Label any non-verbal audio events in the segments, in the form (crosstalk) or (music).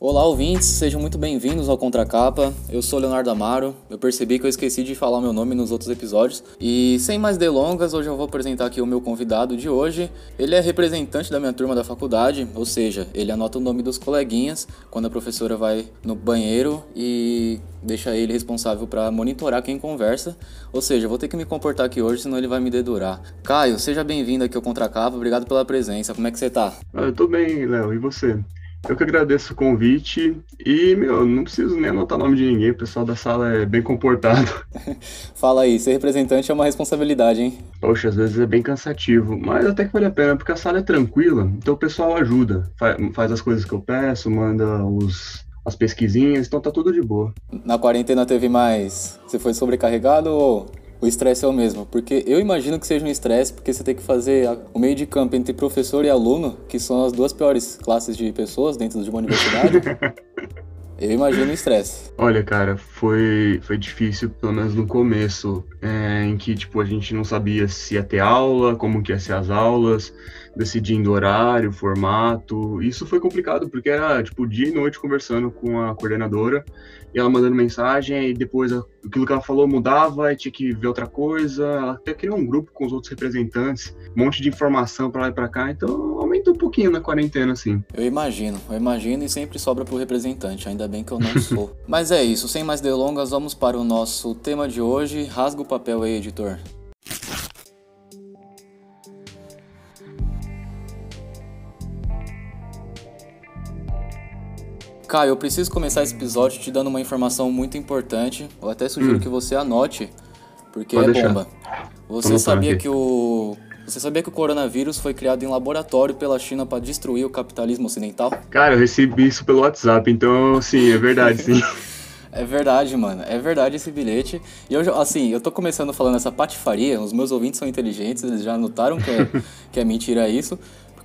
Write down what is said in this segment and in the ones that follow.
Olá, ouvintes, sejam muito bem-vindos ao Contracapa. Eu sou Leonardo Amaro. Eu percebi que eu esqueci de falar meu nome nos outros episódios. E sem mais delongas, hoje eu vou apresentar aqui o meu convidado de hoje. Ele é representante da minha turma da faculdade, ou seja, ele anota o nome dos coleguinhas quando a professora vai no banheiro e deixa ele responsável para monitorar quem conversa. Ou seja, vou ter que me comportar aqui hoje, senão ele vai me dedurar. Caio, seja bem-vindo aqui ao Contracapa. Obrigado pela presença. Como é que você tá? Ah, eu tô bem, Léo. E você? Eu que agradeço o convite e, meu, não preciso nem anotar o nome de ninguém, o pessoal da sala é bem comportado. (laughs) (laughs) Fala aí, ser representante é uma responsabilidade, hein? Poxa, às vezes é bem cansativo, mas até que vale a pena, porque a sala é tranquila, então o pessoal ajuda, faz as coisas que eu peço, manda os, as pesquisinhas, então tá tudo de boa. Na quarentena teve mais. Você foi sobrecarregado ou o estresse é o mesmo. Porque eu imagino que seja um estresse, porque você tem que fazer o meio de campo entre professor e aluno, que são as duas piores classes de pessoas dentro de uma universidade. (laughs) Eu imagino o estresse. Olha, cara, foi, foi difícil, pelo menos no começo, é, em que, tipo, a gente não sabia se ia ter aula, como que ia ser as aulas, decidindo horário, formato. Isso foi complicado, porque era, tipo, dia e noite conversando com a coordenadora, e ela mandando mensagem, e depois aquilo que ela falou mudava, e tinha que ver outra coisa. Ela até criou um grupo com os outros representantes, um monte de informação para lá e pra cá, então aumentou um pouquinho na quarentena, assim. Eu imagino, eu imagino, e sempre sobra pro representante, ainda bem que eu não sou. (laughs) Mas é isso, sem mais delongas, vamos para o nosso tema de hoje. Rasga o papel aí, editor. Caio, eu preciso começar esse episódio te dando uma informação muito importante. Eu até sugiro hum. que você anote, porque Pode é deixar. bomba. Você sabia que o você sabia que o coronavírus foi criado em laboratório pela China para destruir o capitalismo ocidental? Cara, eu recebi isso pelo WhatsApp, então sim, é verdade, sim. (laughs) É verdade, mano. É verdade esse bilhete. E eu, assim, eu tô começando falando essa patifaria. Os meus ouvintes são inteligentes, eles já notaram que é, (laughs) que é mentira isso.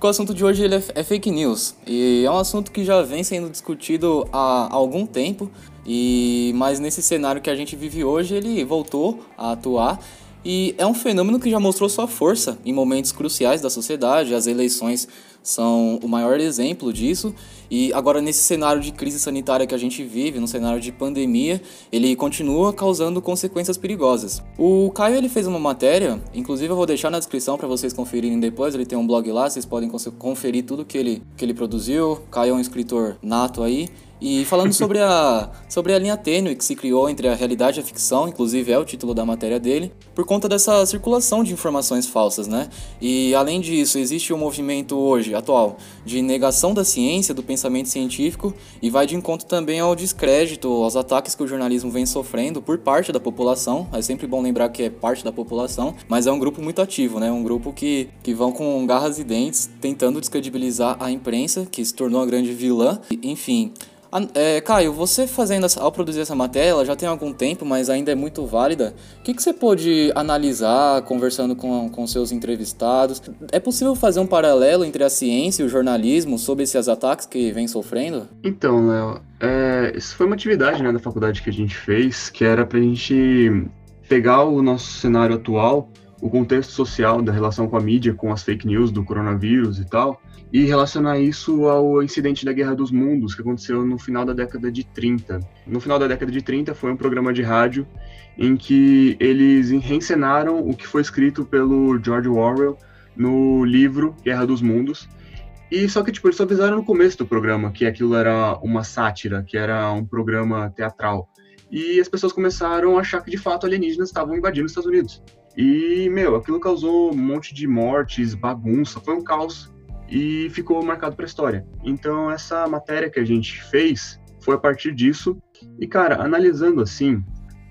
O assunto de hoje ele é, é, fake news. E é um assunto que já vem sendo discutido há algum tempo. E mas nesse cenário que a gente vive hoje, ele voltou a atuar. E é um fenômeno que já mostrou sua força em momentos cruciais da sociedade. As eleições são o maior exemplo disso. E agora, nesse cenário de crise sanitária que a gente vive, no cenário de pandemia, ele continua causando consequências perigosas. O Caio ele fez uma matéria, inclusive eu vou deixar na descrição para vocês conferirem depois. Ele tem um blog lá, vocês podem conferir tudo que ele, que ele produziu. Caio é um escritor nato aí. E falando sobre a, (laughs) sobre a linha tênue que se criou entre a realidade e a ficção, inclusive é o título da matéria dele, por conta dessa circulação de informações falsas, né? E além disso, existe um movimento hoje, atual, de negação da ciência, do pensamento científico, e vai de encontro também ao descrédito, aos ataques que o jornalismo vem sofrendo por parte da população. É sempre bom lembrar que é parte da população, mas é um grupo muito ativo, né? Um grupo que, que vão com garras e dentes tentando descredibilizar a imprensa, que se tornou a grande vilã. Enfim, é, Caio, você fazendo essa, ao produzir essa matéria, ela já tem algum tempo, mas ainda é muito válida. O que, que você pôde analisar conversando com, com seus entrevistados? É possível fazer um paralelo entre a ciência e o jornalismo sobre esses ataques que vem sofrendo? Então, Léo, é, isso foi uma atividade né, da faculdade que a gente fez, que era pra gente pegar o nosso cenário atual, o contexto social da relação com a mídia, com as fake news do coronavírus e tal, e relacionar isso ao incidente da Guerra dos Mundos, que aconteceu no final da década de 30. No final da década de 30 foi um programa de rádio em que eles reencenaram o que foi escrito pelo George Orwell no livro Guerra dos Mundos. E só que tipo, eles só avisaram no começo do programa que aquilo era uma sátira, que era um programa teatral. E as pessoas começaram a achar que de fato alienígenas estavam invadindo os Estados Unidos. E, meu, aquilo causou um monte de mortes, bagunça, foi um caos e ficou marcado para a história. Então essa matéria que a gente fez foi a partir disso. E cara, analisando assim,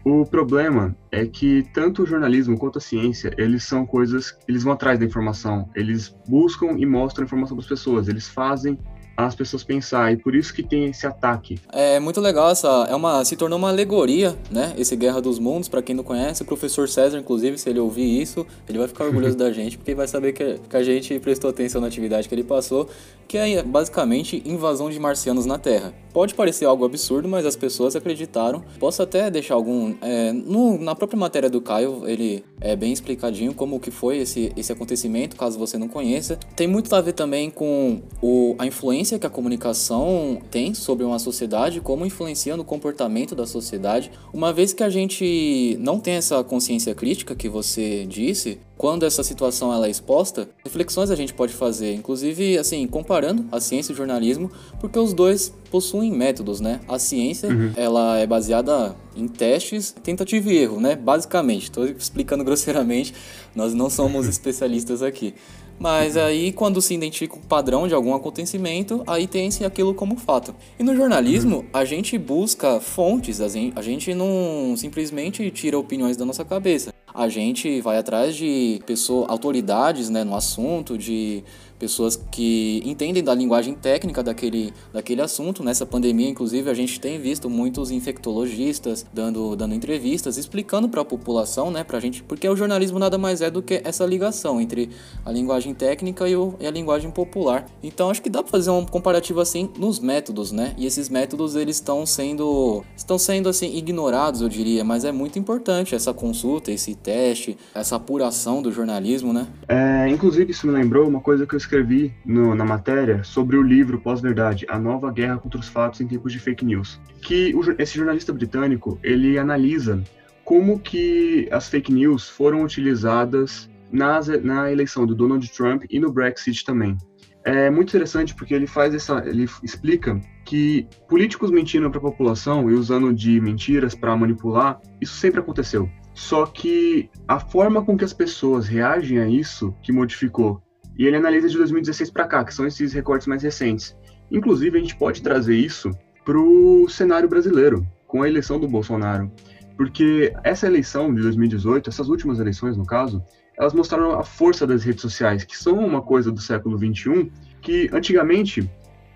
o problema é que tanto o jornalismo quanto a ciência, eles são coisas, eles vão atrás da informação, eles buscam e mostram informação para as pessoas, eles fazem as pessoas pensar, e por isso que tem esse ataque. É muito legal essa, é uma, se tornou uma alegoria, né, esse Guerra dos Mundos, para quem não conhece, o professor César, inclusive, se ele ouvir isso, ele vai ficar orgulhoso (laughs) da gente, porque vai saber que, que a gente prestou atenção na atividade que ele passou, que é basicamente invasão de marcianos na Terra. Pode parecer algo absurdo, mas as pessoas acreditaram. Posso até deixar algum, é, no, na própria matéria do Caio, ele é bem explicadinho como que foi esse, esse acontecimento, caso você não conheça. Tem muito a ver também com o, a influência que a comunicação tem sobre uma sociedade, como influencia no comportamento da sociedade. Uma vez que a gente não tem essa consciência crítica que você disse, quando essa situação ela é exposta, reflexões a gente pode fazer, inclusive assim, comparando a ciência e o jornalismo, porque os dois possuem métodos, né? A ciência, uhum. ela é baseada em testes, tentativa e erro, né? Basicamente, estou explicando (laughs) grosseiramente, nós não somos (laughs) especialistas aqui. Mas aí, quando se identifica um padrão de algum acontecimento, aí tem-se aquilo como fato. E no jornalismo, uhum. a gente busca fontes, a gente não simplesmente tira opiniões da nossa cabeça. A gente vai atrás de pessoas, autoridades né, no assunto, de pessoas que entendem da linguagem técnica daquele, daquele assunto. Nessa pandemia, inclusive, a gente tem visto muitos infectologistas dando, dando entrevistas, explicando para a população, né, pra gente, porque o jornalismo nada mais é do que essa ligação entre a linguagem técnica e, o, e a linguagem popular. Então, acho que dá para fazer um comparativo assim nos métodos, né? E esses métodos eles estão sendo estão sendo assim ignorados, eu diria, mas é muito importante essa consulta, esse teste, essa apuração do jornalismo, né? É, inclusive isso me lembrou uma coisa que eu escrevi no, na matéria sobre o livro Pós-Verdade, A Nova Guerra contra os Fatos em Tempos de Fake News, que o, esse jornalista britânico, ele analisa como que as fake news foram utilizadas nas, na eleição do Donald Trump e no Brexit também. É muito interessante porque ele faz essa, ele explica que políticos mentindo para a população e usando de mentiras para manipular, isso sempre aconteceu. Só que a forma com que as pessoas reagem a isso que modificou. E ele analisa de 2016 para cá, que são esses recortes mais recentes. Inclusive, a gente pode trazer isso para o cenário brasileiro, com a eleição do Bolsonaro. Porque essa eleição de 2018, essas últimas eleições, no caso, elas mostraram a força das redes sociais, que são uma coisa do século XXI, que antigamente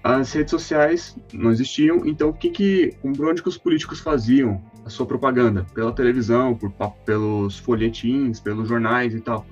as redes sociais não existiam, então o que, que por onde que os políticos faziam a sua propaganda? Pela televisão, por, pelos folhetins, pelos jornais e tal.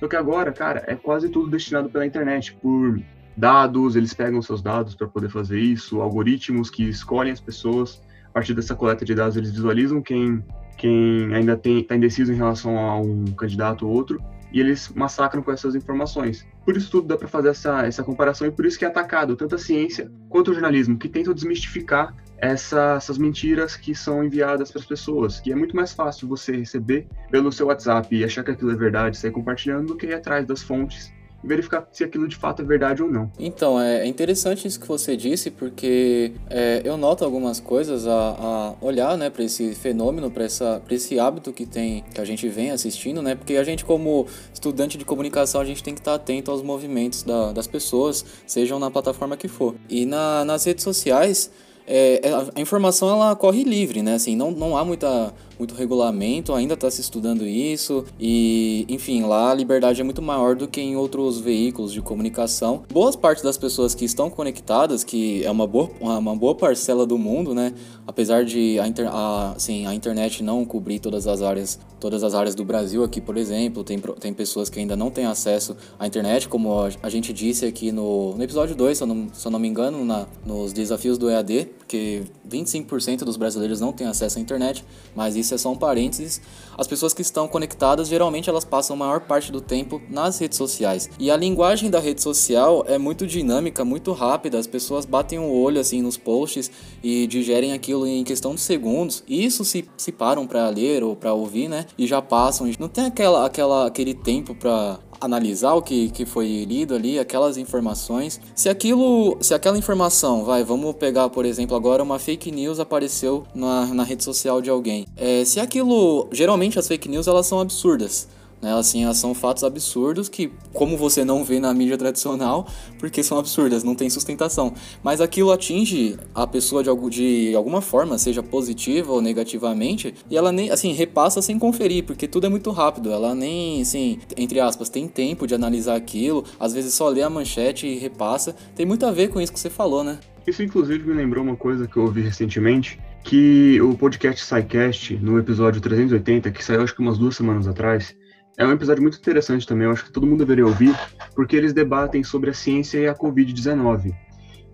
Só que agora, cara, é quase tudo destinado pela internet, por dados, eles pegam seus dados para poder fazer isso, algoritmos que escolhem as pessoas. A partir dessa coleta de dados, eles visualizam quem, quem ainda está indeciso em relação a um candidato ou outro, e eles massacram com essas informações. Por isso tudo dá para fazer essa, essa comparação e por isso que é atacado tanto a ciência quanto o jornalismo, que tentam desmistificar essa, essas mentiras que são enviadas para as pessoas, que é muito mais fácil você receber pelo seu WhatsApp e achar que aquilo é verdade, sair compartilhando, do que ir atrás das fontes e verificar se aquilo de fato é verdade ou não. Então, é interessante isso que você disse, porque é, eu noto algumas coisas a, a olhar né, para esse fenômeno, para esse hábito que tem que a gente vem assistindo, né? Porque a gente, como estudante de comunicação, a gente tem que estar atento aos movimentos da, das pessoas, sejam na plataforma que for. E na, nas redes sociais é, é, a informação ela corre livre, né? Assim, não, não há muita, muito regulamento, ainda está se estudando isso e, enfim, lá a liberdade é muito maior do que em outros veículos de comunicação. Boas partes das pessoas que estão conectadas, que é uma boa, uma boa parcela do mundo, né? Apesar de a, inter, a, assim, a internet não cobrir todas as áreas, todas as áreas do Brasil aqui, por exemplo, tem, tem pessoas que ainda não têm acesso à internet, como a gente disse aqui no, no episódio 2, se eu não, se eu não me engano, na, nos desafios do EAD, porque 25% dos brasileiros não têm acesso à internet, mas isso é só um parênteses. As pessoas que estão conectadas, geralmente elas passam a maior parte do tempo nas redes sociais. E a linguagem da rede social é muito dinâmica, muito rápida, as pessoas batem o olho assim nos posts e digerem aquilo em questão de segundos. E isso se, se param para ler ou para ouvir, né? E já passam. Não tem aquela, aquela aquele tempo para analisar o que, que foi lido ali, aquelas informações. Se aquilo, se aquela informação, vai, vamos pegar, por exemplo, agora uma fake news apareceu na, na rede social de alguém. É, se aquilo, geralmente as fake news elas são absurdas. Né? Assim, elas são fatos absurdos que, como você não vê na mídia tradicional, porque são absurdas, não tem sustentação. Mas aquilo atinge a pessoa de, de alguma forma, seja positiva ou negativamente, e ela nem, assim, repassa sem conferir, porque tudo é muito rápido. Ela nem, assim, entre aspas, tem tempo de analisar aquilo, às vezes só lê a manchete e repassa. Tem muito a ver com isso que você falou, né? Isso, inclusive, me lembrou uma coisa que eu ouvi recentemente, que o podcast SciCast, no episódio 380, que saiu acho que umas duas semanas atrás, é um episódio muito interessante também, eu acho que todo mundo deveria ouvir, porque eles debatem sobre a ciência e a Covid-19.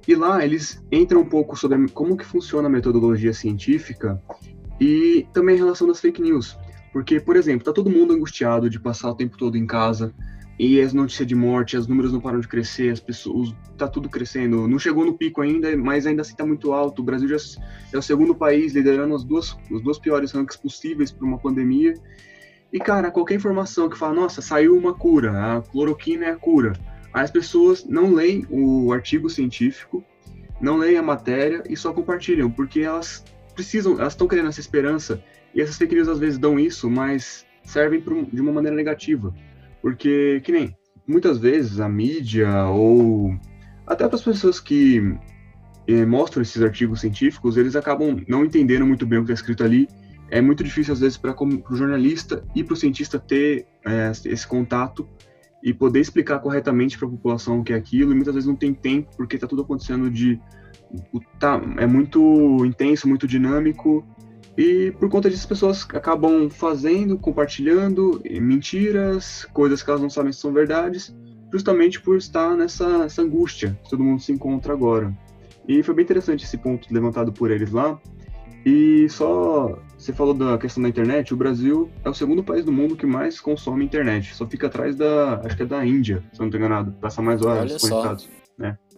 E lá eles entram um pouco sobre como que funciona a metodologia científica e também em relação das fake news. Porque, por exemplo, tá todo mundo angustiado de passar o tempo todo em casa, e as notícias de morte, os números não param de crescer, as pessoas, tá tudo crescendo. Não chegou no pico ainda, mas ainda assim tá muito alto. O Brasil já é o segundo país liderando as duas, os dois piores rankings possíveis para uma pandemia. E, cara, qualquer informação que fala, nossa, saiu uma cura, a cloroquina é a cura. Aí as pessoas não leem o artigo científico, não leem a matéria e só compartilham, porque elas precisam, elas estão querendo essa esperança. E essas fake news às vezes dão isso, mas servem de uma maneira negativa. Porque, que nem, muitas vezes a mídia ou até para as pessoas que eh, mostram esses artigos científicos, eles acabam não entendendo muito bem o que está escrito ali. É muito difícil, às vezes, para o jornalista e para o cientista ter eh, esse contato e poder explicar corretamente para a população o que é aquilo. E muitas vezes não tem tempo, porque está tudo acontecendo de. Tá, é muito intenso, muito dinâmico, e por conta disso, as pessoas acabam fazendo, compartilhando mentiras, coisas que elas não sabem se são verdades, justamente por estar nessa angústia que todo mundo se encontra agora. E foi bem interessante esse ponto levantado por eles lá. E só você falou da questão da internet, o Brasil é o segundo país do mundo que mais consome internet. Só fica atrás da, acho que é da Índia, se eu não estou enganado. Passa mais horas conectados.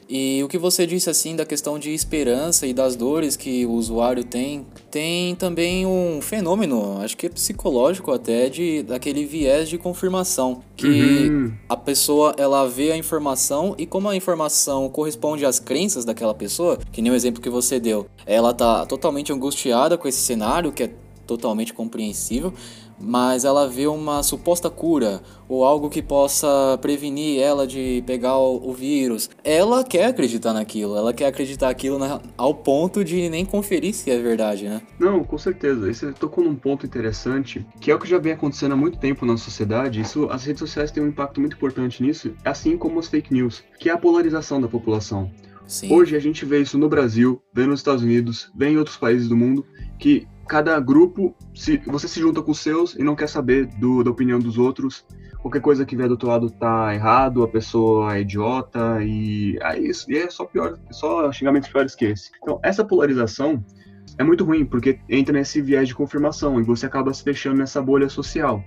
E o que você disse assim da questão de esperança e das dores que o usuário tem, tem também um fenômeno, acho que é psicológico até, de daquele viés de confirmação, que uhum. a pessoa ela vê a informação e como a informação corresponde às crenças daquela pessoa, que nem o exemplo que você deu, ela tá totalmente angustiada com esse cenário que é totalmente compreensível, mas ela vê uma suposta cura ou algo que possa prevenir ela de pegar o, vírus. Ela quer acreditar naquilo, ela quer acreditar aquilo na, ao ponto de nem conferir se é verdade, né? Não, com certeza. Você tocou num ponto interessante, que é o que já vem acontecendo há muito tempo na sociedade. Isso, as redes sociais têm um impacto muito importante nisso, assim como as fake news, que é a polarização da população. Sim. Hoje a gente vê isso no Brasil, vê nos Estados Unidos, vê em outros países do mundo, que cada grupo, se você se junta com os seus e não quer saber do, da opinião dos outros, qualquer coisa que vier do outro lado tá errado, a pessoa é idiota e é isso, e é só pior, só xingamentos piores que esse. Então, essa polarização é muito ruim, porque entra nesse viés de confirmação e você acaba se fechando nessa bolha social.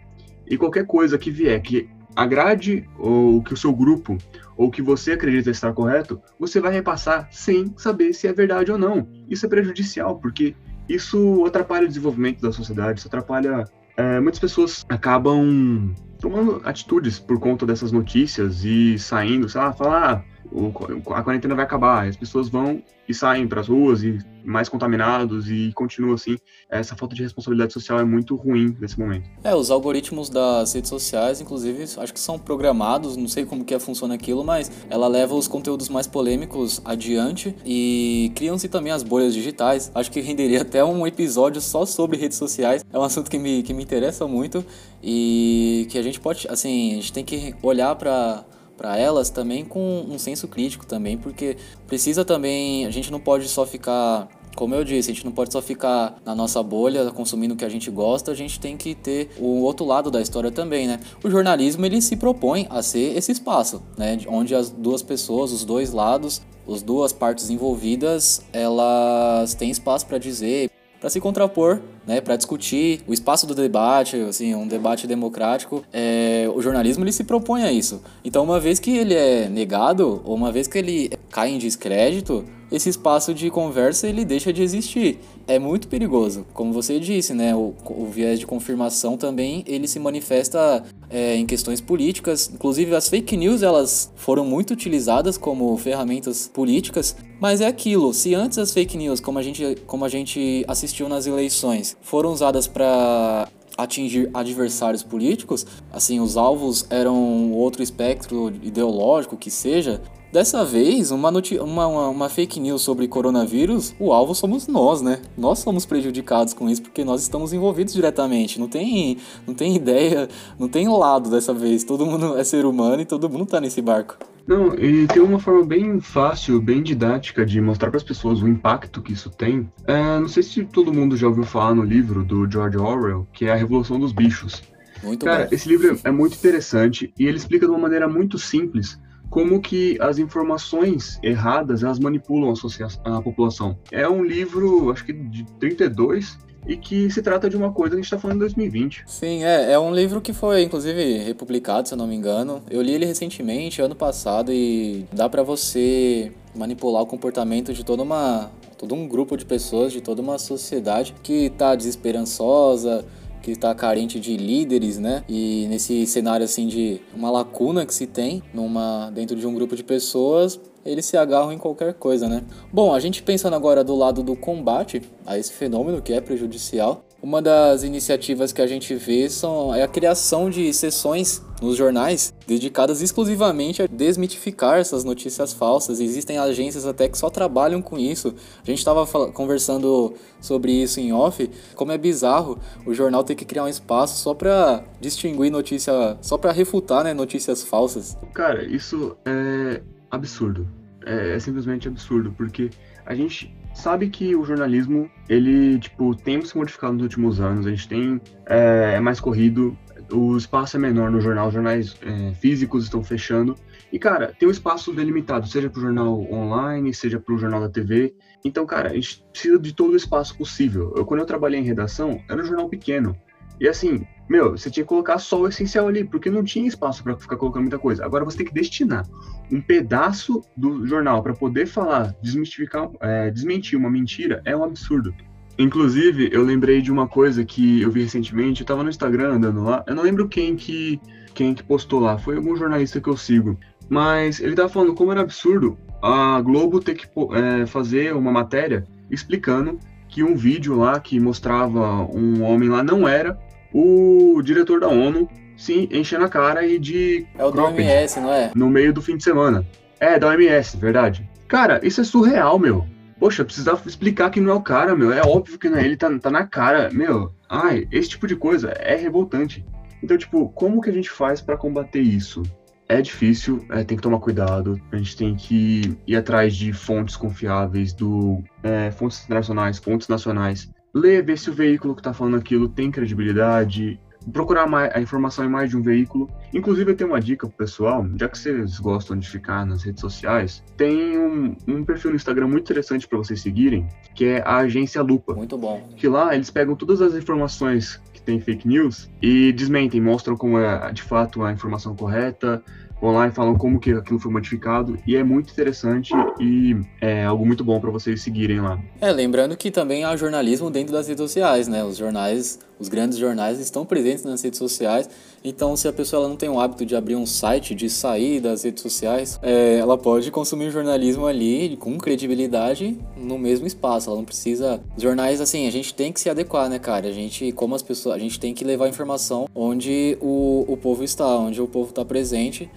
E qualquer coisa que vier que agrade ou que o seu grupo ou que você acredita estar correto, você vai repassar sem saber se é verdade ou não. Isso é prejudicial, porque isso atrapalha o desenvolvimento da sociedade, isso atrapalha. É, muitas pessoas acabam tomando atitudes por conta dessas notícias e saindo, sei lá, falar, ah, a quarentena vai acabar, as pessoas vão e saem para as ruas e mais contaminados e continua assim. Essa falta de responsabilidade social é muito ruim nesse momento. É, os algoritmos das redes sociais, inclusive, acho que são programados, não sei como que é, funciona aquilo, mas ela leva os conteúdos mais polêmicos adiante e criam-se também as bolhas digitais. Acho que renderia (laughs) até um episódio só sobre redes sociais. É um assunto que me, que me interessa muito e que a gente pode, assim, a gente tem que olhar para para elas também com um senso crítico também, porque precisa também, a gente não pode só ficar como eu disse, a gente não pode só ficar na nossa bolha consumindo o que a gente gosta, a gente tem que ter o outro lado da história também, né? O jornalismo ele se propõe a ser esse espaço, né? Onde as duas pessoas, os dois lados, as duas partes envolvidas, elas têm espaço para dizer, para se contrapor, né, para discutir o espaço do debate, assim, um debate democrático. É, o jornalismo ele se propõe a isso. Então, uma vez que ele é negado, ou uma vez que ele cai em descrédito, esse espaço de conversa ele deixa de existir. É muito perigoso, como você disse, né? O, o viés de confirmação também ele se manifesta é, em questões políticas. Inclusive as fake news elas foram muito utilizadas como ferramentas políticas. Mas é aquilo. Se antes as fake news, como a gente, como a gente assistiu nas eleições, foram usadas para atingir adversários políticos, assim, os alvos eram outro espectro ideológico que seja, Dessa vez, uma, uma, uma, uma, fake news sobre coronavírus, o alvo somos nós, né? Nós somos prejudicados com isso porque nós estamos envolvidos diretamente. Não tem, não tem ideia, não tem lado dessa vez. Todo mundo é ser humano e todo mundo tá nesse barco. Não, e tem uma forma bem fácil, bem didática de mostrar para as pessoas o impacto que isso tem. É, não sei se todo mundo já ouviu falar no livro do George Orwell, que é A Revolução dos Bichos. Muito Cara, bom. esse livro é muito interessante e ele explica de uma maneira muito simples como que as informações erradas elas manipulam a, a população. É um livro, acho que de 32, e que se trata de uma coisa que a gente está falando em 2020. Sim, é, é um livro que foi, inclusive, republicado, se eu não me engano. Eu li ele recentemente, ano passado, e dá para você manipular o comportamento de toda uma todo um grupo de pessoas, de toda uma sociedade que está desesperançosa, que está carente de líderes, né? E nesse cenário assim de uma lacuna que se tem numa dentro de um grupo de pessoas, eles se agarram em qualquer coisa, né? Bom, a gente pensando agora do lado do combate a esse fenômeno que é prejudicial, uma das iniciativas que a gente vê são, é a criação de sessões nos jornais dedicadas exclusivamente a desmitificar essas notícias falsas. Existem agências até que só trabalham com isso. A gente estava conversando sobre isso em off, como é bizarro o jornal ter que criar um espaço só para distinguir notícia, só para refutar, né, notícias falsas. Cara, isso é absurdo. É, é simplesmente absurdo, porque a gente sabe que o jornalismo, ele, tipo, tem se modificado nos últimos anos, a gente tem, é, é mais corrido, o espaço é menor no jornal, os jornais é, físicos estão fechando, e, cara, tem um espaço delimitado, seja para o jornal online, seja para o jornal da TV, então, cara, a gente precisa de todo o espaço possível. Eu, quando eu trabalhei em redação, era um jornal pequeno, e assim, meu, você tinha que colocar só o essencial ali, porque não tinha espaço para ficar colocando muita coisa. Agora você tem que destinar um pedaço do jornal para poder falar, desmistificar, é, desmentir uma mentira, é um absurdo. Inclusive, eu lembrei de uma coisa que eu vi recentemente, eu tava no Instagram andando lá, eu não lembro quem que, quem que postou lá, foi algum jornalista que eu sigo, mas ele tava falando como era absurdo a Globo ter que é, fazer uma matéria explicando que um vídeo lá que mostrava um homem lá não era o diretor da ONU se enchendo a cara e de. É o da OMS, não é? No meio do fim de semana. É, da OMS, verdade. Cara, isso é surreal, meu. Poxa, precisava explicar que não é o cara, meu. É óbvio que não é ele, tá, tá na cara. Meu, ai, esse tipo de coisa é revoltante. Então, tipo, como que a gente faz para combater isso? É difícil, é, tem que tomar cuidado. A gente tem que ir atrás de fontes confiáveis, do é, fontes internacionais, fontes nacionais, ler, ver se o veículo que está falando aquilo tem credibilidade, procurar mais, a informação em mais de um veículo. Inclusive, eu tenho uma dica pro pessoal, já que vocês gostam de ficar nas redes sociais, tem um, um perfil no Instagram muito interessante para vocês seguirem, que é a Agência Lupa. Muito bom. Que lá eles pegam todas as informações que tem fake news e desmentem, mostram como é de fato a informação correta, vão lá e falam como que aquilo foi modificado e é muito interessante e é algo muito bom para vocês seguirem lá. É, lembrando que também há jornalismo dentro das redes sociais, né? Os jornais, os grandes jornais estão presentes nas redes sociais, então se a pessoa não tem o hábito de abrir um site, de sair das redes sociais, é, ela pode consumir jornalismo ali com credibilidade no mesmo espaço, ela não precisa... Jornais, assim, a gente tem que se adequar, né, cara? A gente, como as pessoas, a gente tem que levar informação onde o, o povo está, onde o povo está presente,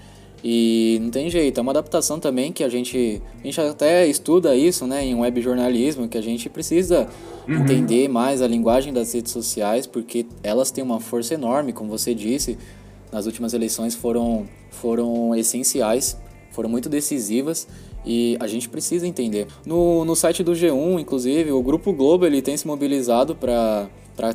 e não tem jeito, é uma adaptação também que a gente, a gente até estuda isso, né, em web jornalismo, que a gente precisa uhum. entender mais a linguagem das redes sociais, porque elas têm uma força enorme, como você disse, nas últimas eleições foram, foram essenciais, foram muito decisivas e a gente precisa entender. No, no site do G1, inclusive, o Grupo Globo ele tem se mobilizado para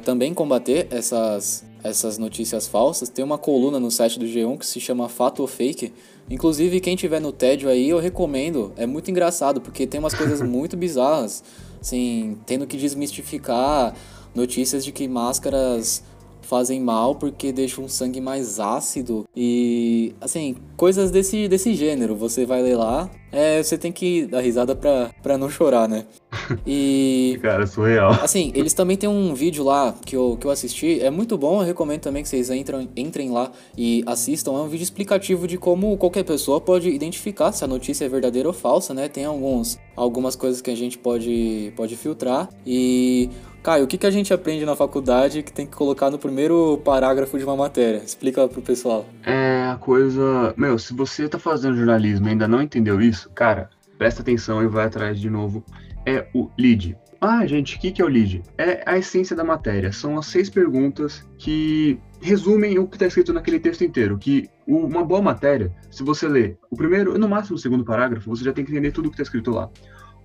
também combater essas, essas notícias falsas. Tem uma coluna no site do G1 que se chama Fato ou Fake. Inclusive, quem tiver no tédio aí, eu recomendo. É muito engraçado, porque tem umas coisas (laughs) muito bizarras. Assim, tendo que desmistificar notícias de que máscaras fazem mal porque deixam um sangue mais ácido e assim, coisas desse, desse gênero. Você vai ler lá, é, você tem que dar risada pra, pra não chorar, né? (laughs) E. Cara, surreal. Assim, eles também tem um vídeo lá que eu, que eu assisti, é muito bom, eu recomendo também que vocês entram, entrem lá e assistam. É um vídeo explicativo de como qualquer pessoa pode identificar se a notícia é verdadeira ou falsa, né? Tem alguns, algumas coisas que a gente pode, pode filtrar e Caio, o que, que a gente aprende na faculdade que tem que colocar no primeiro parágrafo de uma matéria? Explica pro pessoal. É a coisa. Meu, se você tá fazendo jornalismo e ainda não entendeu isso, cara, presta atenção e vai atrás de novo. É o lead. Ah, gente, o que, que é o lead? É a essência da matéria. São as seis perguntas que resumem o que está escrito naquele texto inteiro. Que uma boa matéria, se você ler o primeiro, no máximo o segundo parágrafo, você já tem que entender tudo o que está escrito lá.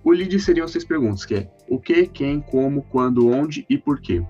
O lead seriam seis perguntas, que é o que, quem, como, quando, onde e por quê.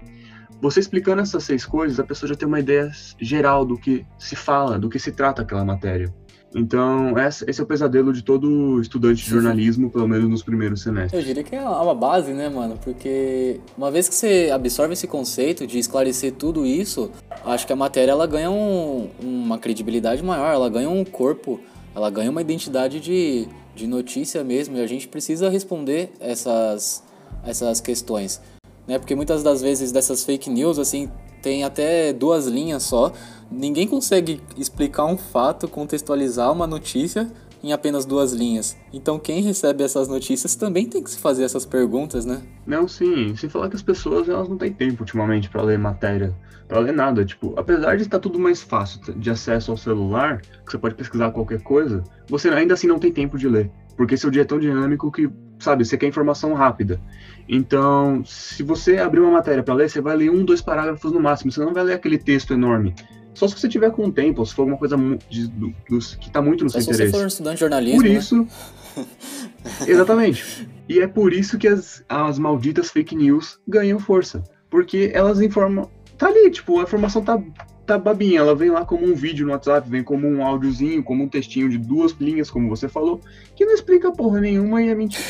Você explicando essas seis coisas, a pessoa já tem uma ideia geral do que se fala, do que se trata aquela matéria. Então, esse é o pesadelo de todo estudante de jornalismo, pelo menos nos primeiros semestres. Eu diria que é uma base, né, mano? Porque uma vez que você absorve esse conceito de esclarecer tudo isso, acho que a matéria ela ganha um, uma credibilidade maior, ela ganha um corpo, ela ganha uma identidade de, de notícia mesmo, e a gente precisa responder essas, essas questões. Né? Porque muitas das vezes dessas fake news, assim, tem até duas linhas só. Ninguém consegue explicar um fato, contextualizar uma notícia em apenas duas linhas. Então quem recebe essas notícias também tem que se fazer essas perguntas, né? Não, sim. Sem falar que as pessoas elas não têm tempo ultimamente para ler matéria, para ler nada. Tipo, apesar de estar tudo mais fácil de acesso ao celular, que você pode pesquisar qualquer coisa, você ainda assim não tem tempo de ler. Porque seu dia é tão dinâmico que, sabe, você quer informação rápida. Então, se você abrir uma matéria para ler, você vai ler um, dois parágrafos no máximo. Você não vai ler aquele texto enorme. Só se você tiver com tempo, ou se for alguma coisa de, do, do, que está muito no Só seu interesse. Se você for um estudante de jornalismo. Por né? isso. Né? (laughs) exatamente. E é por isso que as, as malditas fake news ganham força. Porque elas informam. Tá ali, tipo, a informação tá tá babinha, ela vem lá como um vídeo no WhatsApp, vem como um áudiozinho, como um textinho de duas linhas, como você falou, que não explica porra nenhuma e é mentira.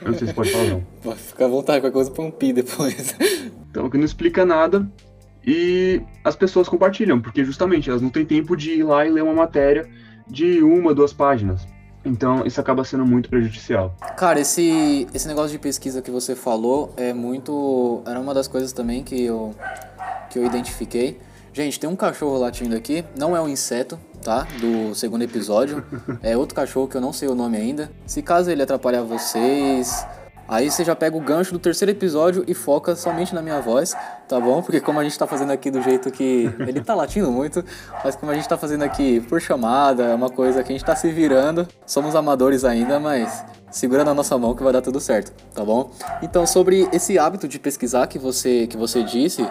Eu não sei se pode falar não. (laughs) Pode ficar à vontade, qualquer coisa põe um pi depois. Então, que não explica nada e as pessoas compartilham, porque justamente elas não têm tempo de ir lá e ler uma matéria de uma, duas páginas. Então, isso acaba sendo muito prejudicial. Cara, esse, esse negócio de pesquisa que você falou é muito. Era uma das coisas também que eu, que eu identifiquei Gente, tem um cachorro latindo aqui, não é um inseto, tá? Do segundo episódio. É outro cachorro que eu não sei o nome ainda. Se caso ele atrapalhar vocês, aí você já pega o gancho do terceiro episódio e foca somente na minha voz, tá bom? Porque como a gente tá fazendo aqui do jeito que. Ele tá latindo muito, mas como a gente tá fazendo aqui por chamada, é uma coisa que a gente tá se virando. Somos amadores ainda, mas segura na nossa mão que vai dar tudo certo, tá bom? Então, sobre esse hábito de pesquisar que você, que você disse,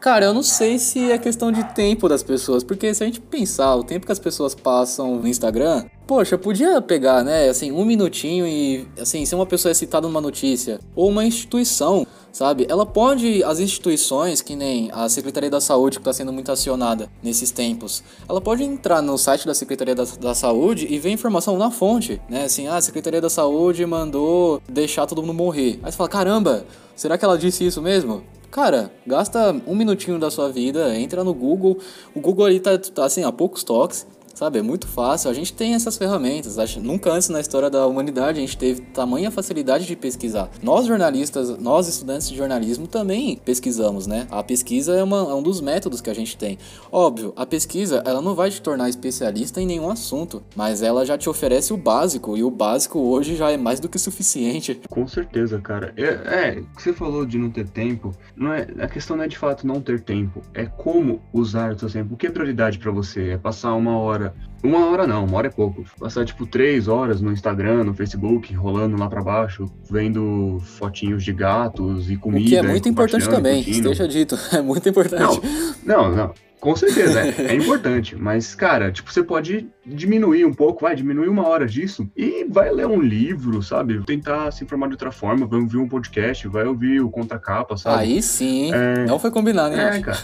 Cara, eu não sei se é questão de tempo das pessoas, porque se a gente pensar o tempo que as pessoas passam no Instagram, poxa, podia pegar, né, assim, um minutinho e, assim, se uma pessoa é citada numa notícia, ou uma instituição, sabe, ela pode, as instituições, que nem a Secretaria da Saúde, que está sendo muito acionada nesses tempos, ela pode entrar no site da Secretaria da, da Saúde e ver informação na fonte, né, assim, ah, a Secretaria da Saúde mandou deixar todo mundo morrer. Aí você fala, caramba, será que ela disse isso mesmo? Cara, gasta um minutinho da sua vida, entra no Google. O Google ali tá, tá assim, a poucos toques. Sabe, é muito fácil. A gente tem essas ferramentas. Acho, nunca antes na história da humanidade a gente teve tamanha facilidade de pesquisar. Nós jornalistas, nós estudantes de jornalismo também pesquisamos, né? A pesquisa é, uma, é um dos métodos que a gente tem. Óbvio, a pesquisa ela não vai te tornar especialista em nenhum assunto, mas ela já te oferece o básico e o básico hoje já é mais do que suficiente. (laughs) Com certeza, cara. É, é você falou de não ter tempo. Não é a questão não é de fato não ter tempo, é como usar o seu tempo. O que é prioridade para você? É passar uma hora hora. Uma hora não, uma hora é pouco. Passar tipo três horas no Instagram, no Facebook, rolando lá para baixo, vendo fotinhos de gatos e comida. O que é muito importante também, esteja dito. (laughs) É muito importante. Não, não, não. Com certeza, é, é, importante. Mas, cara, tipo, você pode diminuir um pouco, vai, diminuir uma hora disso e vai ler um livro, sabe? Tentar se informar de outra forma, vai ouvir um podcast, vai ouvir o Conta Capa, sabe? Aí sim, é... não foi combinado, hein? É, cara.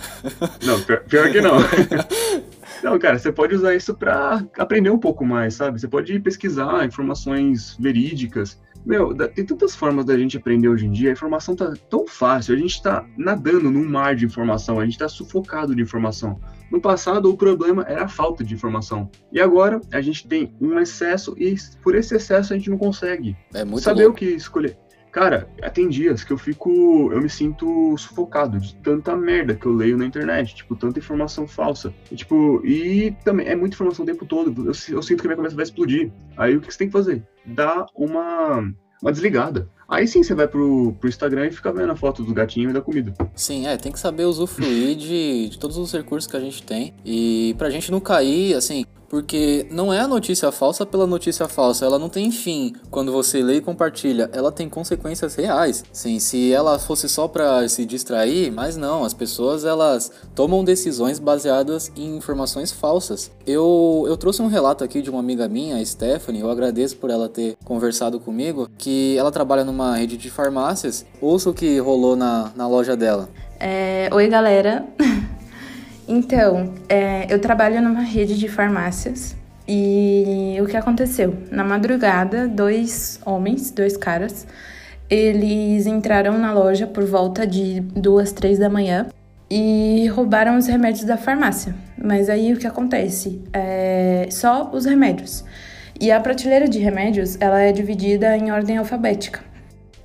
Não, pior, pior que não. (laughs) Não, cara, você pode usar isso para aprender um pouco mais, sabe? Você pode pesquisar informações verídicas. Meu, tem tantas formas da gente aprender hoje em dia, a informação tá tão fácil, a gente tá nadando num mar de informação, a gente tá sufocado de informação. No passado, o problema era a falta de informação. E agora, a gente tem um excesso e por esse excesso a gente não consegue é saber louco. o que escolher. Cara, tem dias que eu fico. Eu me sinto sufocado de tanta merda que eu leio na internet, tipo, tanta informação falsa. E, tipo, e também é muita informação o tempo todo. Eu, eu sinto que minha cabeça vai explodir. Aí o que você tem que fazer? Dar uma, uma desligada. Aí sim você vai pro, pro Instagram e fica vendo a foto do gatinho e da comida. Sim, é, tem que saber usufruir de, de todos os recursos que a gente tem. E pra gente não cair, assim, porque não é a notícia falsa pela notícia falsa, ela não tem fim quando você lê e compartilha, ela tem consequências reais. Sim, se ela fosse só para se distrair, mas não, as pessoas elas tomam decisões baseadas em informações falsas. Eu, eu trouxe um relato aqui de uma amiga minha, a Stephanie, eu agradeço por ela ter conversado comigo, que ela trabalha numa rede de farmácias. Ouça o que rolou na, na loja dela. É, Oi, galera. (laughs) Então, é, eu trabalho numa rede de farmácias e o que aconteceu? Na madrugada, dois homens, dois caras, eles entraram na loja por volta de duas, três da manhã e roubaram os remédios da farmácia. Mas aí o que acontece? É só os remédios. E a prateleira de remédios, ela é dividida em ordem alfabética.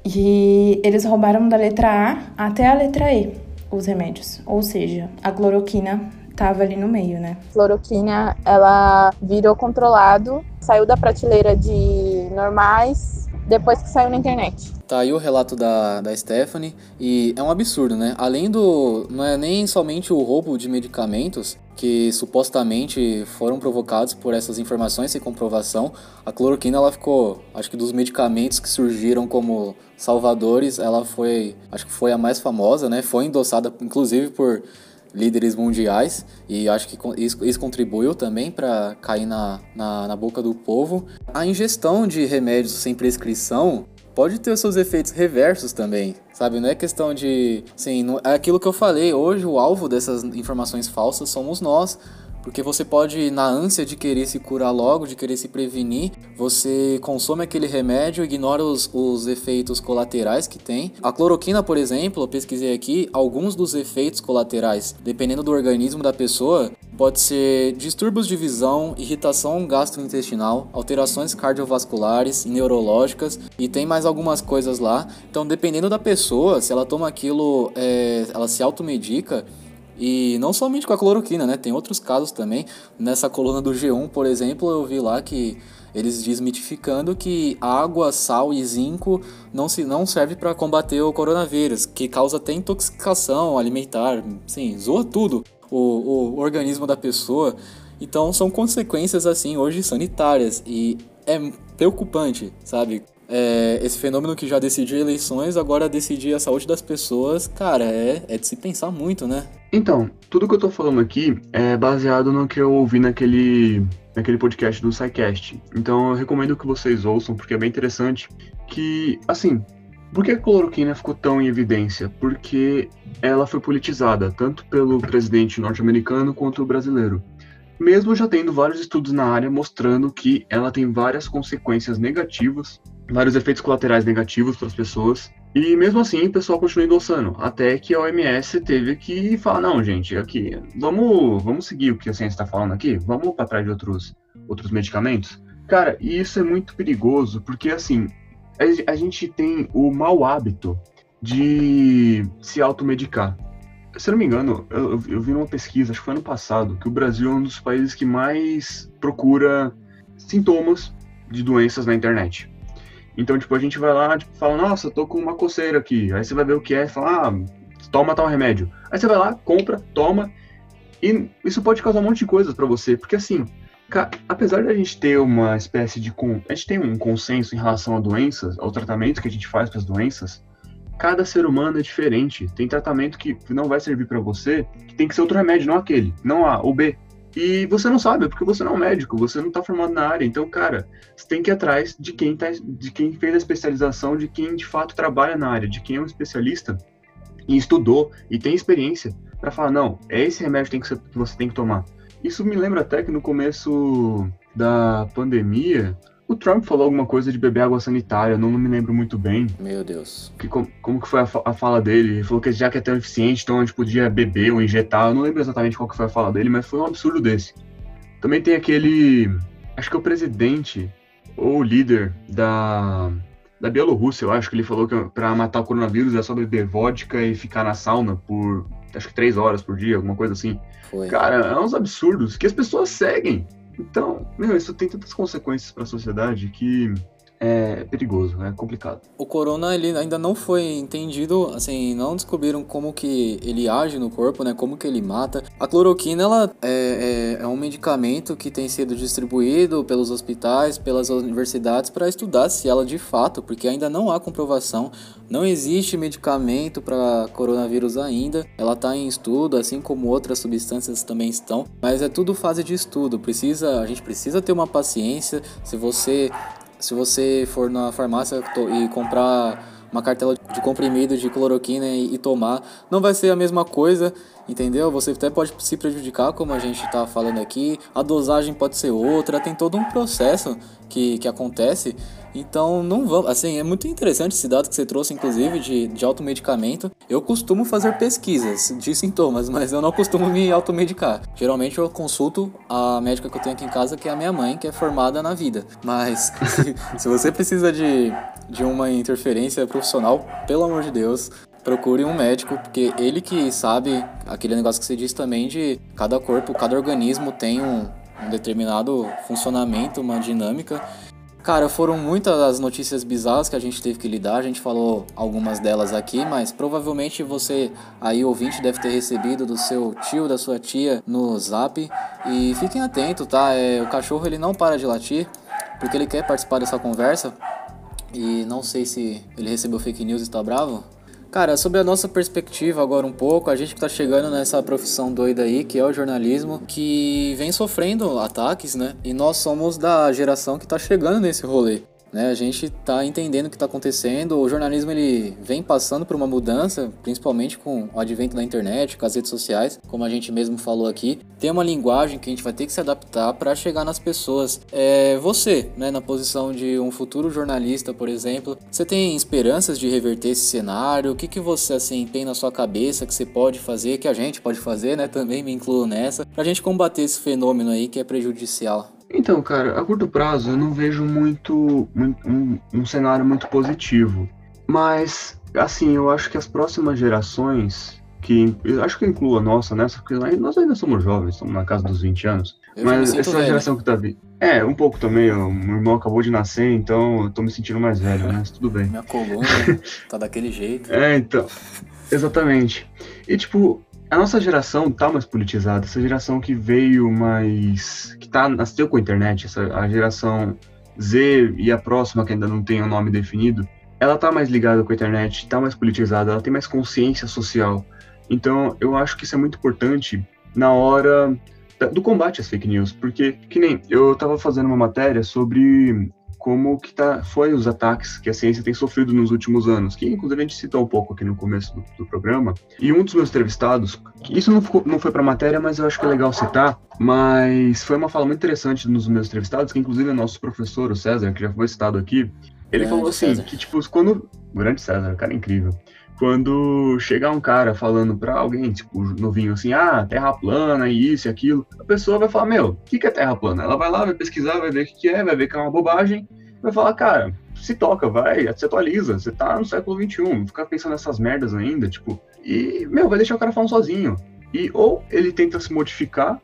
E eles roubaram da letra A até a letra E os remédios. Ou seja, a cloroquina tava ali no meio, né? Cloroquina, ela virou controlado, saiu da prateleira de normais depois que saiu na internet. Tá aí o relato da, da Stephanie e é um absurdo, né? Além do. Não é nem somente o roubo de medicamentos que supostamente foram provocados por essas informações sem comprovação, a cloroquina ela ficou, acho que dos medicamentos que surgiram como salvadores, ela foi, acho que foi a mais famosa, né? Foi endossada inclusive por líderes mundiais e acho que isso, isso contribuiu também para cair na, na, na boca do povo. A ingestão de remédios sem prescrição pode ter seus efeitos reversos também, sabe? Não é questão de. Assim, não, é aquilo que eu falei. Hoje, o alvo dessas informações falsas somos nós. Porque você pode, na ânsia de querer se curar logo, de querer se prevenir, você consome aquele remédio, ignora os, os efeitos colaterais que tem. A cloroquina, por exemplo, eu pesquisei aqui, alguns dos efeitos colaterais, dependendo do organismo da pessoa, pode ser distúrbios de visão, irritação gastrointestinal, alterações cardiovasculares e neurológicas e tem mais algumas coisas lá. Então, dependendo da pessoa, se ela toma aquilo, é, ela se automedica, e não somente com a cloroquina, né? Tem outros casos também. Nessa coluna do G1, por exemplo, eu vi lá que eles desmitificando que água, sal e zinco não, se, não serve para combater o coronavírus, que causa até intoxicação alimentar, sim, zoa tudo o, o organismo da pessoa. Então são consequências assim hoje sanitárias e é preocupante, sabe? É, esse fenômeno que já decidia eleições, agora decidir a saúde das pessoas, cara, é, é de se pensar muito, né? Então, tudo que eu tô falando aqui é baseado no que eu ouvi naquele, naquele podcast do SciCast. Então eu recomendo que vocês ouçam, porque é bem interessante. Que, assim, por que a cloroquina ficou tão em evidência? Porque ela foi politizada, tanto pelo presidente norte-americano quanto o brasileiro mesmo já tendo vários estudos na área mostrando que ela tem várias consequências negativas, vários efeitos colaterais negativos para as pessoas. E mesmo assim, o pessoal continua endossando, até que a OMS teve que falar: não, gente, aqui, vamos, vamos seguir o que a ciência está falando aqui, vamos para trás de outros, outros medicamentos. Cara, e isso é muito perigoso, porque assim, a, a gente tem o mau hábito de se automedicar se não me engano, eu, eu, vi numa pesquisa, acho que foi ano passado, que o Brasil é um dos países que mais procura sintomas de doenças na internet. Então, tipo, a gente vai lá, tipo, fala, nossa, tô com uma coceira aqui. Aí você vai ver o que é e fala, ah, toma tal remédio. Aí você vai lá, compra, toma. E isso pode causar um monte de coisas para você. Porque assim, apesar de a gente ter uma espécie de. A gente tem um consenso em relação a doenças, ao tratamento que a gente faz para as doenças, cada ser humano é diferente. Tem tratamento que não vai servir para você, que tem que ser outro remédio, não aquele, não A ou B. E você não sabe, porque você não é um médico, você não está formado na área. Então, cara, você tem que ir atrás de quem, tá, de quem fez a especialização, de quem de fato trabalha na área, de quem é um especialista e estudou e tem experiência para falar, não, é esse remédio que, que você tem que tomar. Isso me lembra até que no começo da pandemia, o Trump falou alguma coisa de beber água sanitária, não, não me lembro muito bem. Meu Deus. Que, como, como que foi a, a, fala dele? Ele falou que já que é tão eficiente, então a gente podia beber ou injetar. Eu não lembro exatamente qual que foi a fala dele, mas foi um absurdo desse. Também tem aquele. Acho que é o presidente ou o líder da, da Bielorrússia, eu acho que ele falou que para matar o coronavírus é só beber vodka e ficar na sauna por acho que três horas por dia, alguma coisa assim. Foi. Cara, é uns absurdos que as pessoas seguem. Então, meu, isso tem tantas consequências para a sociedade que é perigoso, é complicado. O corona ele ainda não foi entendido, assim, não descobriram como que ele age no corpo, né? Como que ele mata. A cloroquina ela é, é, é um medicamento que tem sido distribuído pelos hospitais, pelas universidades para estudar se ela de fato, porque ainda não há comprovação, não existe medicamento para coronavírus ainda. Ela está em estudo, assim como outras substâncias também estão, mas é tudo fase de estudo. Precisa, a gente precisa ter uma paciência. Se você se você for na farmácia e comprar uma cartela de comprimido de cloroquina e, tomar, não vai ser a mesma coisa, entendeu? Você até pode se prejudicar, como a gente está falando aqui, a dosagem pode ser outra, tem todo um processo que, que acontece então, não vamos. Assim, é muito interessante esse dado que você trouxe, inclusive, de, de automedicamento. Eu costumo fazer pesquisas de sintomas, (laughs) mas eu não costumo me automedicar. Geralmente eu consulto a médica que eu tenho aqui em casa, que é a minha mãe, que é formada na vida. Mas se, (laughs) se você precisa de, de uma interferência profissional, pelo amor de Deus, procure um médico, porque ele que sabe aquele negócio que você disse também de cada corpo, cada organismo tem um, um determinado funcionamento, uma dinâmica Cara, foram muitas as notícias bizarras que a gente teve que lidar. A gente falou algumas delas aqui, mas provavelmente você aí ouvinte deve ter recebido do seu tio, da sua tia no Zap. E fiquem atentos, tá? É, o cachorro ele não para de latir porque ele quer participar dessa conversa. E não sei se ele recebeu fake news e está bravo. Cara, sobre a nossa perspectiva agora um pouco, a gente que tá chegando nessa profissão doida aí, que é o jornalismo, que vem sofrendo ataques, né? E nós somos da geração que tá chegando nesse rolê. Né, a gente está entendendo o que está acontecendo. O jornalismo ele vem passando por uma mudança, principalmente com o advento da internet, com as redes sociais, como a gente mesmo falou aqui. Tem uma linguagem que a gente vai ter que se adaptar para chegar nas pessoas. É você, né, na posição de um futuro jornalista, por exemplo, você tem esperanças de reverter esse cenário? O que, que você assim tem na sua cabeça que você pode fazer, que a gente pode fazer, né? Também me incluo nessa, para a gente combater esse fenômeno aí que é prejudicial. Então, cara, a curto prazo eu não vejo muito, um, um, cenário muito positivo. Mas, assim, eu acho que as próximas gerações, que eu acho que inclua a nossa nessa, porque nós ainda somos jovens, estamos na casa dos 20 anos. Eu mas essa velho. geração que tá vindo. É, um pouco também. O meu irmão acabou de nascer, então eu tô me sentindo mais velho, né? Mas tudo bem. Minha coluna (laughs) tá daquele jeito. É, então. Exatamente. E, tipo, a nossa geração tá mais politizada, essa geração que veio mais. Que tá, nasceu com a internet, essa, a geração Z e a próxima, que ainda não tem o um nome definido, ela tá mais ligada com a internet, tá mais politizada, ela tem mais consciência social. Então, eu acho que isso é muito importante na hora do combate às fake news, porque, que nem, eu tava fazendo uma matéria sobre como que tá, foi os ataques que a ciência tem sofrido nos últimos anos, que inclusive a gente citou um pouco aqui no começo do, do programa. E um dos meus entrevistados, isso não, ficou, não foi para matéria, mas eu acho que é legal citar, mas foi uma fala muito interessante nos meus entrevistados, que inclusive é nosso professor, o César, que já foi citado aqui, ele grande falou assim, César. que tipo, quando... Grande César, cara incrível quando chegar um cara falando para alguém, tipo, novinho assim, ah, terra plana, isso e aquilo, a pessoa vai falar, meu, o que, que é terra plana? Ela vai lá, vai pesquisar, vai ver o que, que é, vai ver que é uma bobagem, vai falar, cara, se toca, vai, se atualiza, você tá no século XXI, ficar pensando nessas merdas ainda, tipo, e, meu, vai deixar o cara falando sozinho. E ou ele tenta se modificar,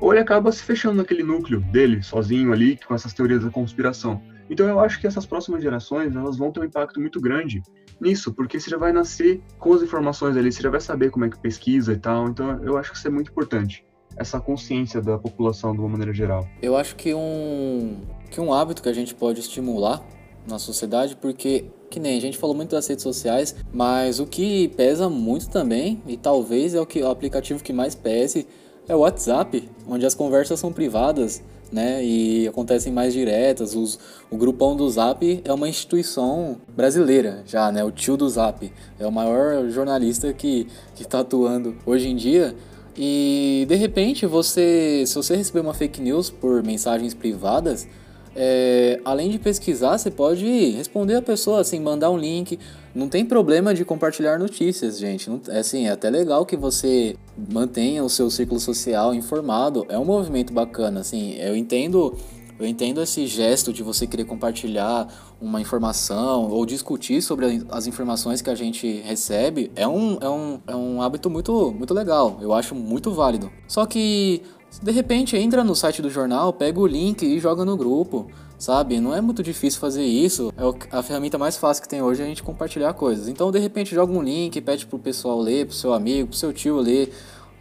ou ele acaba se fechando naquele núcleo dele, sozinho ali, com essas teorias da conspiração. Então eu acho que essas próximas gerações, elas vão ter um impacto muito grande nisso, porque você já vai nascer com as informações ali, você já vai saber como é que pesquisa e tal. Então eu acho que isso é muito importante. Essa consciência da população de uma maneira geral. Eu acho que um, que um hábito que a gente pode estimular na sociedade, porque que nem a gente falou muito das redes sociais, mas o que pesa muito também, e talvez é o que o aplicativo que mais pese, é o WhatsApp, onde as conversas são privadas né? E acontecem mais diretas. Os, o grupão do Zap é uma instituição brasileira já, né? O tio do Zap é o maior jornalista que está atuando hoje em dia. E de repente você, se você receber uma fake news por mensagens privadas, é, além de pesquisar, você pode responder a pessoa, assim, mandar um link. Não tem problema de compartilhar notícias, gente. Não, é, assim, é até legal que você mantenha o seu círculo social informado. É um movimento bacana, assim. Eu entendo eu entendo esse gesto de você querer compartilhar uma informação ou discutir sobre as informações que a gente recebe. É um, é um, é um hábito muito, muito legal. Eu acho muito válido. Só que De repente, entra no site do jornal, pega o link e joga no grupo, sabe? Não é muito difícil fazer isso. É a ferramenta mais fácil que tem hoje é a gente compartilhar coisas. Então, de repente, joga um link, pede pro pessoal ler, pro seu amigo, pro seu tio ler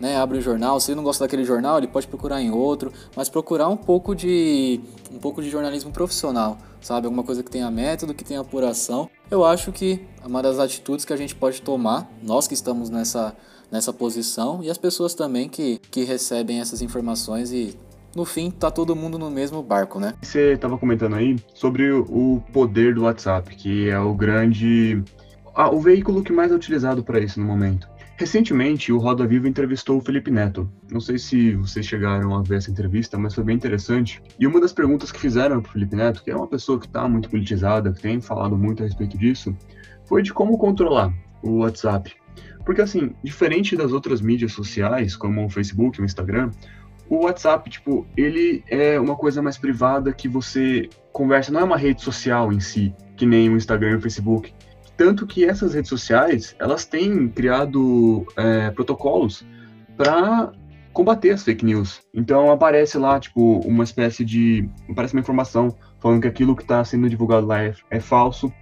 né, abre o jornal. Se ele não gosta daquele jornal, ele pode procurar em outro, mas procurar um pouco de um pouco de jornalismo profissional, sabe? Alguma coisa que tenha método, que tenha apuração. Eu acho que é uma das atitudes que a gente pode tomar, nós que estamos nessa nessa posição e as pessoas também que, que recebem essas informações e no fim tá todo mundo no mesmo barco, né? Você estava comentando aí sobre o poder do WhatsApp, que é o grande ah, o veículo que mais é utilizado para isso no momento. Recentemente, o Roda Viva entrevistou o Felipe Neto. Não sei se vocês chegaram a ver essa entrevista, mas foi bem interessante. E uma das perguntas que fizeram para o Felipe Neto, que é uma pessoa que está muito politizada, que tem falado muito a respeito disso, foi de como controlar o WhatsApp. Porque, assim, diferente das outras mídias sociais, como o Facebook, o Instagram, o WhatsApp, tipo, ele é uma coisa mais privada que você conversa, não é uma rede social em si, que nem o Instagram e o Facebook tanto que essas redes sociais, elas têm criado é, protocolos para combater as fake news. Então aparece lá, tipo, uma espécie de. aparece uma informação falando que aquilo que está sendo divulgado lá é, é, falso.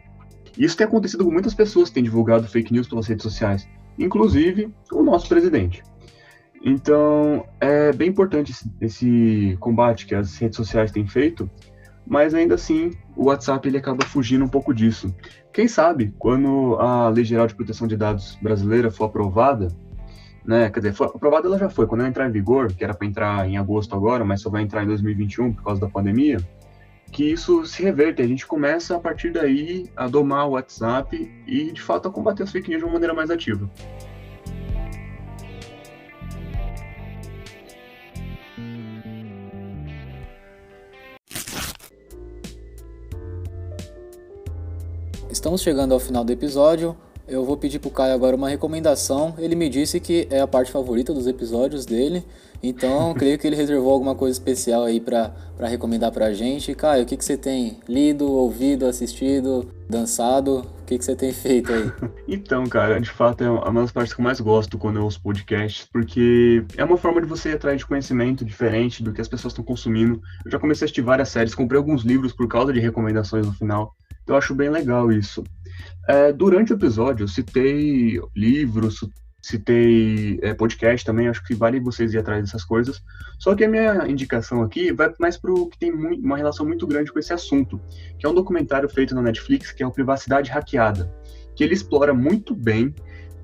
Isso tem acontecido com muitas pessoas que têm divulgado fake news pelas redes sociais, inclusive o nosso presidente. Então é bem importante esse, combate que as redes sociais têm feito, mas ainda assim o WhatsApp ele acaba fugindo um pouco disso. Quem sabe, quando a Lei Geral de Proteção de Dados brasileira for aprovada, né, quer dizer, foi, aprovada ela já foi, quando ela entrar em vigor, que era para entrar em agosto agora, mas só vai entrar em 2021 por causa da pandemia, que isso se reverte, a gente começa a partir daí a domar o WhatsApp e de fato a combater as fake news de uma maneira mais ativa. Estamos chegando ao final do episódio. Eu vou pedir pro Caio agora uma recomendação. Ele me disse que é a parte favorita dos episódios dele. Então, (laughs) creio que ele reservou alguma coisa especial aí para recomendar pra gente. Caio, o que, que você tem lido, ouvido, assistido, dançado? O que, que você tem feito aí? (laughs) Então, cara, de fato é uma das partes que eu mais gosto quando eu ouço podcasts, porque é uma forma de você ir atrás de conhecimento diferente do que as pessoas estão consumindo. Eu já comecei a assistir várias séries, comprei alguns livros por causa de recomendações no final. Eu acho bem legal isso. É, durante o episódio, eu citei livros, citei é, podcast também, acho que vale vocês ir atrás dessas coisas. Só que a minha indicação aqui vai mais para o que tem muito, uma relação muito grande com esse assunto, que é um documentário feito na Netflix, que é o Privacidade Hackeada, que ele explora muito bem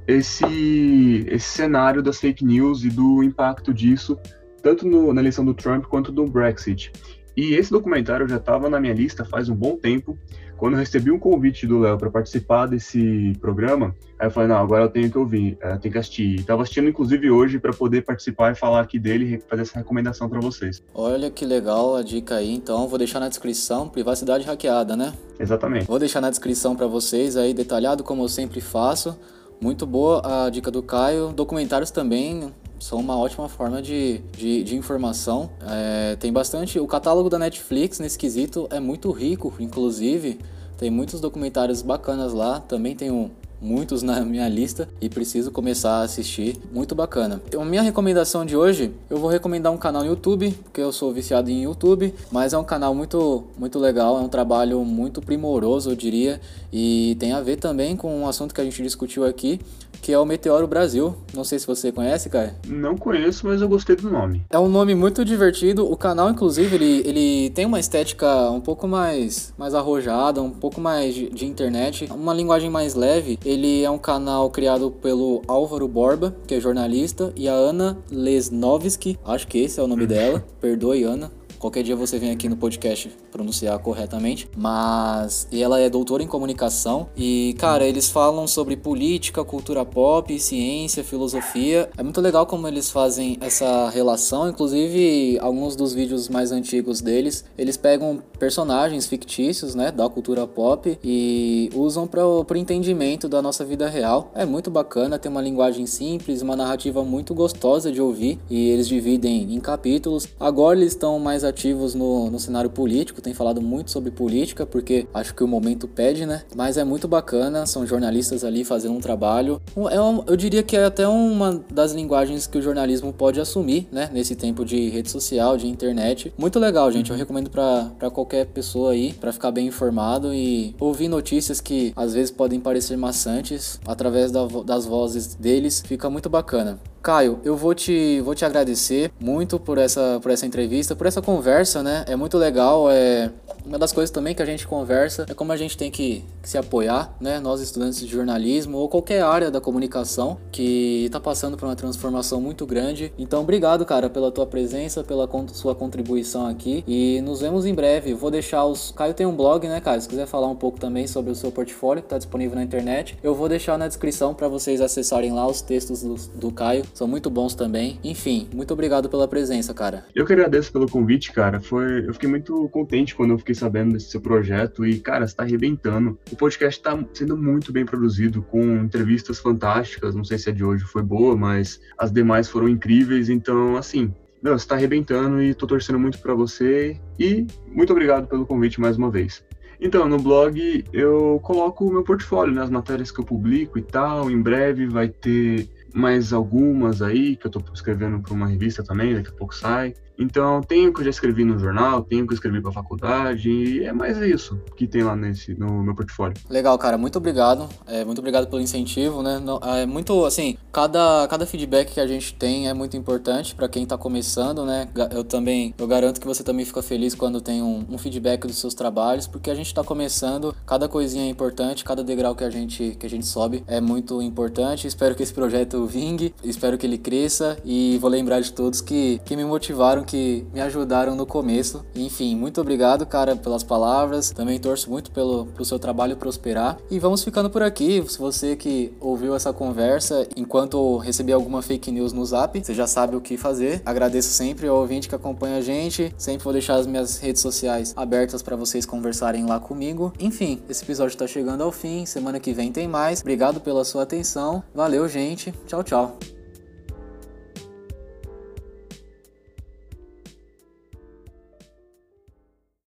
esse, esse cenário das fake news e do impacto disso, tanto no, na eleição do Trump quanto do Brexit. E esse documentário já estava na minha lista faz um bom tempo. Quando eu recebi um convite do Léo para participar desse programa, aí eu falei, não, agora eu tenho que ouvir, eu eh, tenho que assistir. Estava assistindo, inclusive, hoje para poder participar e falar aqui dele e fazer essa recomendação para vocês. Olha que legal a dica aí, então vou deixar na descrição, privacidade hackeada, né? Exatamente. Vou deixar na descrição para vocês aí, detalhado como eu sempre faço. Muito boa a dica do Caio. Documentários também, são uma ótima forma de, de, de informação. É, tem bastante. O catálogo da Netflix nesse quesito é muito rico, inclusive. Tem muitos documentários bacanas lá. Também um, muitos (laughs) na minha lista e preciso começar a assistir. Muito bacana. A minha recomendação de hoje, eu vou recomendar um canal no YouTube, porque eu sou viciado em YouTube, mas é um canal muito muito legal, é um trabalho muito primoroso, eu diria, e tem a ver também com um assunto que a gente discutiu aqui, que é o Meteoro Brasil. Não sei se você conhece, cara. Não conheço, mas eu gostei do nome. É um nome muito divertido. O canal, inclusive, ele, ele tem uma estética um pouco mais, mais arrojada, um pouco mais de, de internet, uma linguagem mais leve. Ele é um canal criado pelo Álvaro Borba, que é jornalista, e a Ana Lesnovski, acho que esse é o nome dela. Perdoe, Ana. Qualquer dia você vem aqui no podcast pronunciar corretamente. Mas e ela é doutora em comunicação e, cara, eles falam sobre política, cultura pop, ciência, filosofia. É muito legal como eles fazem essa relação, inclusive alguns dos vídeos mais antigos deles, eles pegam personagens fictícios, né, da cultura pop e usam para o entendimento da nossa vida real. É muito bacana, tem uma linguagem simples, uma narrativa muito gostosa de ouvir e eles dividem em capítulos. Agora eles estão mais ativos no, no cenário político, tem falado muito sobre política, porque acho que o momento pede, né? Mas é muito bacana, são jornalistas ali fazendo um trabalho. É um, eu diria que é até uma das linguagens que o jornalismo pode assumir, né? Nesse tempo de rede social, de internet. Muito legal, gente. Eu recomendo para qualquer pessoa aí, para ficar bem informado e ouvir notícias que às vezes podem parecer maçantes através da, das vozes deles. Fica muito bacana. Caio, eu vou te, vou te agradecer muito por essa, por essa entrevista, por essa conversa, né? É muito legal. É uma das coisas também que a gente conversa é como a gente tem que, que se apoiar, né? Nós estudantes de jornalismo ou qualquer área da comunicação que está passando por uma transformação muito grande. Então, obrigado, cara, pela tua presença, pela sua contribuição aqui e nos vemos em breve. vou deixar os. Caio tem um blog, né, Caio? Se quiser falar um pouco também sobre o seu portfólio que está disponível na internet, eu vou deixar na descrição para vocês acessarem lá os textos do, do Caio são muito bons também. Enfim, muito obrigado pela presença, cara. Eu que agradeço pelo convite, cara. Foi, eu fiquei muito contente quando eu fiquei sabendo desse seu projeto e, cara, está arrebentando. O podcast está sendo muito bem produzido, com entrevistas fantásticas. Não sei se a de hoje foi boa, mas as demais foram incríveis. Então, assim, meu, você está arrebentando e tô torcendo muito para você. E muito obrigado pelo convite mais uma vez. Então, no blog eu coloco o meu portfólio, né, as matérias que eu publico e tal. Em breve vai ter mais algumas aí que eu tô escrevendo para uma revista também, daqui a pouco sai. Então, tenho que eu já escrevi no jornal, tenho que eu escrevi para faculdade, e é mais isso que tem lá nesse no meu portfólio. Legal, cara, muito obrigado. É, muito obrigado pelo incentivo, né? É muito assim, cada, cada feedback que a gente tem é muito importante para quem tá começando, né? Eu também, eu garanto que você também fica feliz quando tem um, um feedback dos seus trabalhos, porque a gente tá começando, cada coisinha é importante, cada degrau que a gente que a gente sobe é muito importante. Espero que esse projeto vingue, espero que ele cresça e vou lembrar de todos que que me motivaram que me ajudaram no começo. Enfim, muito obrigado, cara, pelas palavras. Também torço muito pelo pro seu trabalho prosperar. E vamos ficando por aqui. Se você que ouviu essa conversa enquanto recebi alguma fake news no Zap, você já sabe o que fazer. Agradeço sempre ao ouvinte que acompanha a gente. Sempre vou deixar as minhas redes sociais abertas para vocês conversarem lá comigo. Enfim, esse episódio está chegando ao fim. Semana que vem tem mais. Obrigado pela sua atenção. Valeu, gente. Tchau, tchau.